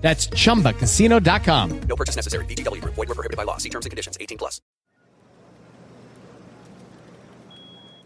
That's chumbacasino.com. No purchase necessary. VGW Group. Void were prohibited by law. See terms and conditions. 18 plus.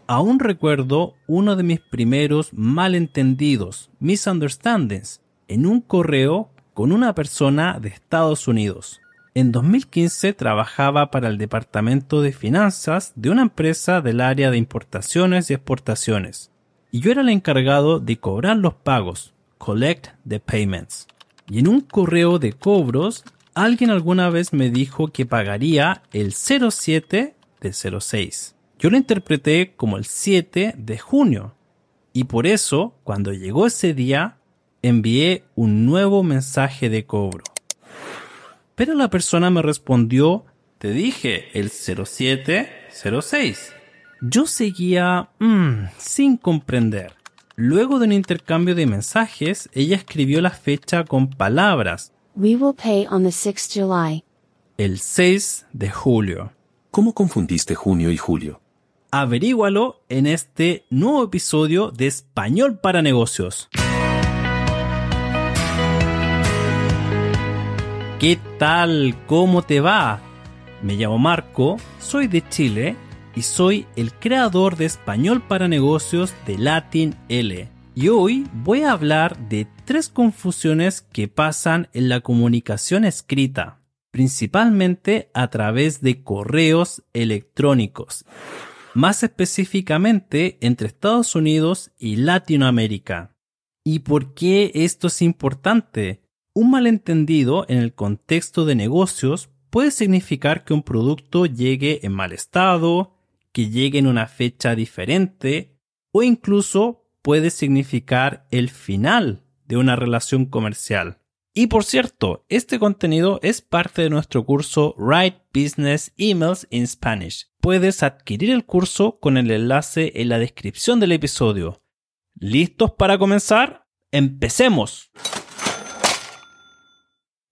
Aún recuerdo uno de mis primeros malentendidos, misunderstandings, en un correo con una persona de Estados Unidos. En 2015 trabajaba para el departamento de finanzas de una empresa del área de importaciones y exportaciones. Y yo era el encargado de cobrar los pagos, collect the payments. Y en un correo de cobros, alguien alguna vez me dijo que pagaría el 07 de 06. Yo lo interpreté como el 7 de junio. Y por eso, cuando llegó ese día, envié un nuevo mensaje de cobro. Pero la persona me respondió, te dije el 0706. Yo seguía mm, sin comprender. Luego de un intercambio de mensajes, ella escribió la fecha con palabras, We will pay on the 6th July. el 6 de julio. ¿Cómo confundiste junio y julio? Averígualo en este nuevo episodio de Español para Negocios. ¿Qué tal? ¿Cómo te va? Me llamo Marco, soy de Chile y soy el creador de Español para Negocios de Latin L. Y hoy voy a hablar de tres confusiones que pasan en la comunicación escrita, principalmente a través de correos electrónicos, más específicamente entre Estados Unidos y Latinoamérica. ¿Y por qué esto es importante? Un malentendido en el contexto de negocios puede significar que un producto llegue en mal estado, que llegue en una fecha diferente o incluso puede significar el final de una relación comercial. Y por cierto, este contenido es parte de nuestro curso Write Business Emails in Spanish. Puedes adquirir el curso con el enlace en la descripción del episodio. ¿Listos para comenzar? ¡Empecemos!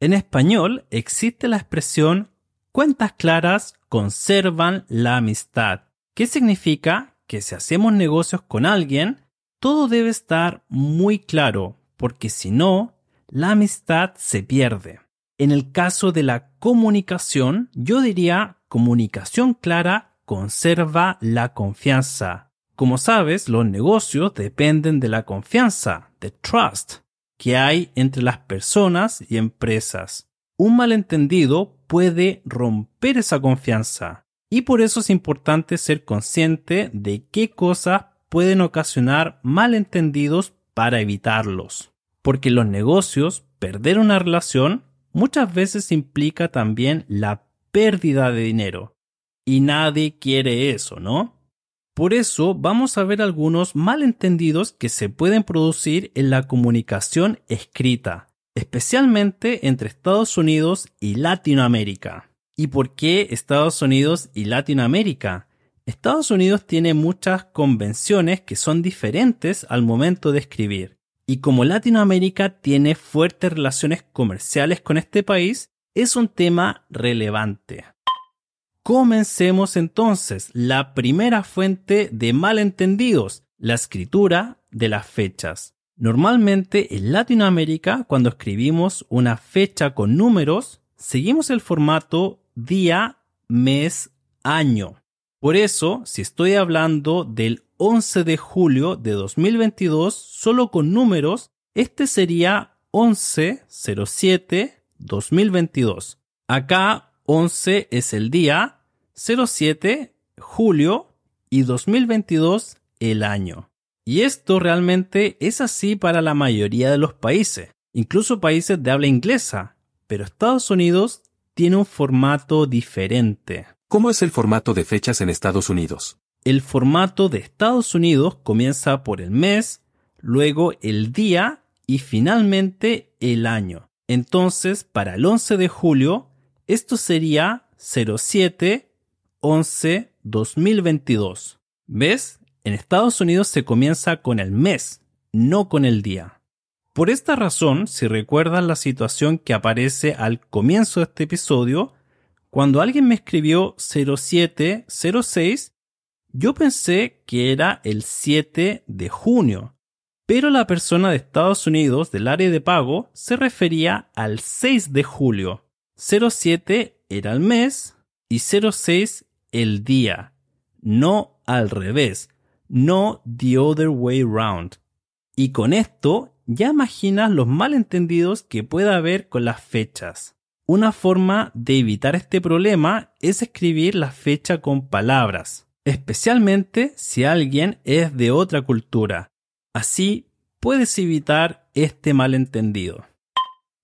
En español existe la expresión cuentas claras conservan la amistad, que significa que si hacemos negocios con alguien, todo debe estar muy claro, porque si no, la amistad se pierde. En el caso de la comunicación, yo diría comunicación clara conserva la confianza. Como sabes, los negocios dependen de la confianza, de trust, que hay entre las personas y empresas. Un malentendido puede romper esa confianza y por eso es importante ser consciente de qué cosas pueden ocasionar malentendidos para evitarlos. Porque los negocios, perder una relación muchas veces implica también la pérdida de dinero. Y nadie quiere eso, ¿no? Por eso vamos a ver algunos malentendidos que se pueden producir en la comunicación escrita, especialmente entre Estados Unidos y Latinoamérica. ¿Y por qué Estados Unidos y Latinoamérica? Estados Unidos tiene muchas convenciones que son diferentes al momento de escribir. Y como Latinoamérica tiene fuertes relaciones comerciales con este país, es un tema relevante. Comencemos entonces. La primera fuente de malentendidos, la escritura de las fechas. Normalmente en Latinoamérica, cuando escribimos una fecha con números, seguimos el formato día, mes, año. Por eso, si estoy hablando del 11 de julio de 2022 solo con números, este sería 11-07-2022. Acá 11 es el día, 07 julio y 2022 el año. Y esto realmente es así para la mayoría de los países, incluso países de habla inglesa, pero Estados Unidos tiene un formato diferente. ¿Cómo es el formato de fechas en Estados Unidos? El formato de Estados Unidos comienza por el mes, luego el día y finalmente el año. Entonces, para el 11 de julio, esto sería 07 11 2022. ¿Ves? En Estados Unidos se comienza con el mes, no con el día. Por esta razón, si recuerdan la situación que aparece al comienzo de este episodio, cuando alguien me escribió 0706, yo pensé que era el 7 de junio, pero la persona de Estados Unidos del área de pago se refería al 6 de julio. 07 era el mes y 06 el día, no al revés, no the other way round. Y con esto ya imaginas los malentendidos que pueda haber con las fechas. Una forma de evitar este problema es escribir la fecha con palabras, especialmente si alguien es de otra cultura. Así puedes evitar este malentendido.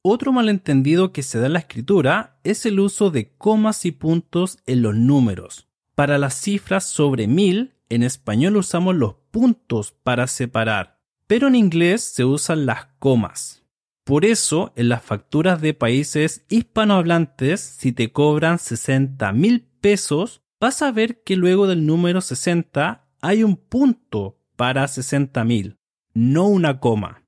Otro malentendido que se da en la escritura es el uso de comas y puntos en los números. Para las cifras sobre mil, en español usamos los puntos para separar, pero en inglés se usan las comas. Por eso, en las facturas de países hispanohablantes, si te cobran 60 mil pesos, vas a ver que luego del número 60 hay un punto para 60 mil, no una coma.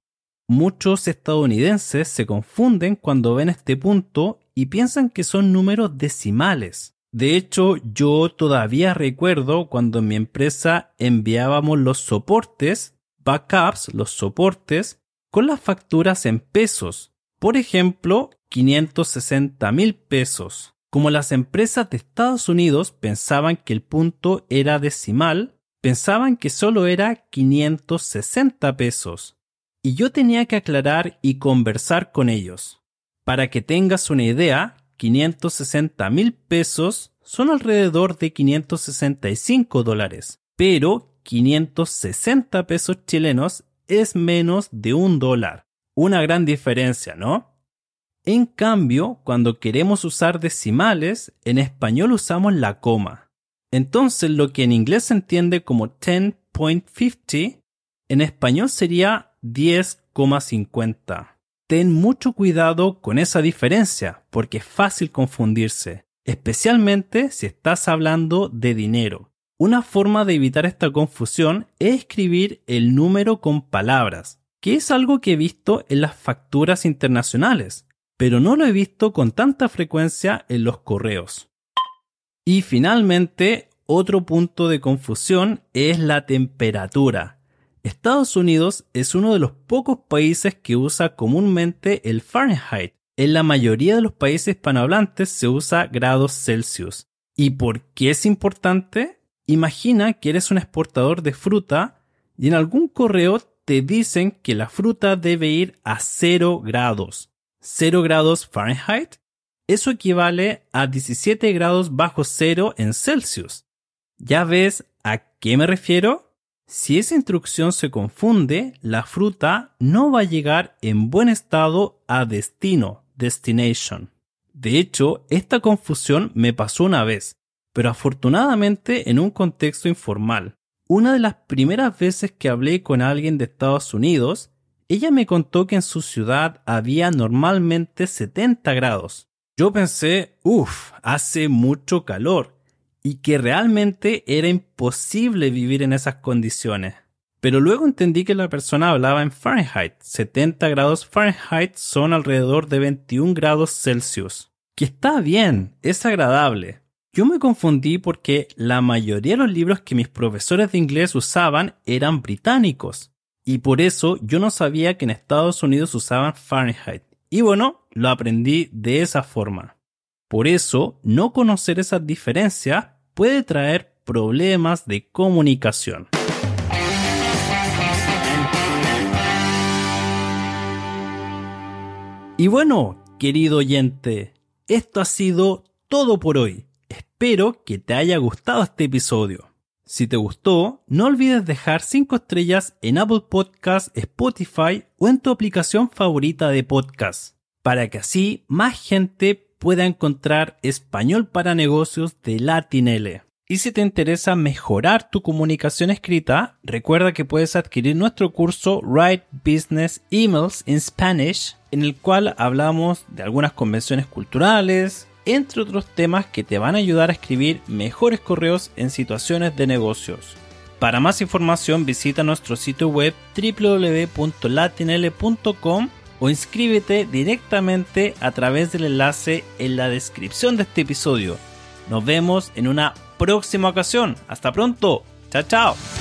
Muchos estadounidenses se confunden cuando ven este punto y piensan que son números decimales. De hecho, yo todavía recuerdo cuando en mi empresa enviábamos los soportes, backups, los soportes, con las facturas en pesos. Por ejemplo, 560 mil pesos. Como las empresas de Estados Unidos pensaban que el punto era decimal, pensaban que solo era 560 pesos. Y yo tenía que aclarar y conversar con ellos. Para que tengas una idea, 560 mil pesos son alrededor de 565 dólares, pero 560 pesos chilenos es menos de un dólar. Una gran diferencia, ¿no? En cambio, cuando queremos usar decimales, en español usamos la coma. Entonces, lo que en inglés se entiende como 10.50, en español sería 10,50. Ten mucho cuidado con esa diferencia, porque es fácil confundirse, especialmente si estás hablando de dinero. Una forma de evitar esta confusión es escribir el número con palabras, que es algo que he visto en las facturas internacionales, pero no lo he visto con tanta frecuencia en los correos. Y finalmente, otro punto de confusión es la temperatura. Estados Unidos es uno de los pocos países que usa comúnmente el Fahrenheit. En la mayoría de los países hispanohablantes se usa grados Celsius. ¿Y por qué es importante? Imagina que eres un exportador de fruta y en algún correo te dicen que la fruta debe ir a 0 grados. 0 grados Fahrenheit, eso equivale a 17 grados bajo cero en Celsius. ¿Ya ves a qué me refiero? Si esa instrucción se confunde, la fruta no va a llegar en buen estado a destino, destination. De hecho, esta confusión me pasó una vez, pero afortunadamente en un contexto informal. Una de las primeras veces que hablé con alguien de Estados Unidos, ella me contó que en su ciudad había normalmente 70 grados. Yo pensé, uff, hace mucho calor y que realmente era imposible vivir en esas condiciones. Pero luego entendí que la persona hablaba en Fahrenheit. 70 grados Fahrenheit son alrededor de 21 grados Celsius. Que está bien, es agradable. Yo me confundí porque la mayoría de los libros que mis profesores de inglés usaban eran británicos y por eso yo no sabía que en Estados Unidos usaban Fahrenheit. Y bueno, lo aprendí de esa forma. Por eso, no conocer esas diferencias puede traer problemas de comunicación. Y bueno, querido oyente, esto ha sido todo por hoy. Espero que te haya gustado este episodio. Si te gustó, no olvides dejar 5 estrellas en Apple Podcasts, Spotify o en tu aplicación favorita de podcast, para que así más gente pueda encontrar español para negocios de Latinele. Y si te interesa mejorar tu comunicación escrita, recuerda que puedes adquirir nuestro curso Write Business Emails in Spanish, en el cual hablamos de algunas convenciones culturales, entre otros temas que te van a ayudar a escribir mejores correos en situaciones de negocios. Para más información visita nuestro sitio web www.latinl.com o inscríbete directamente a través del enlace en la descripción de este episodio. Nos vemos en una próxima ocasión. Hasta pronto. Chao, chao.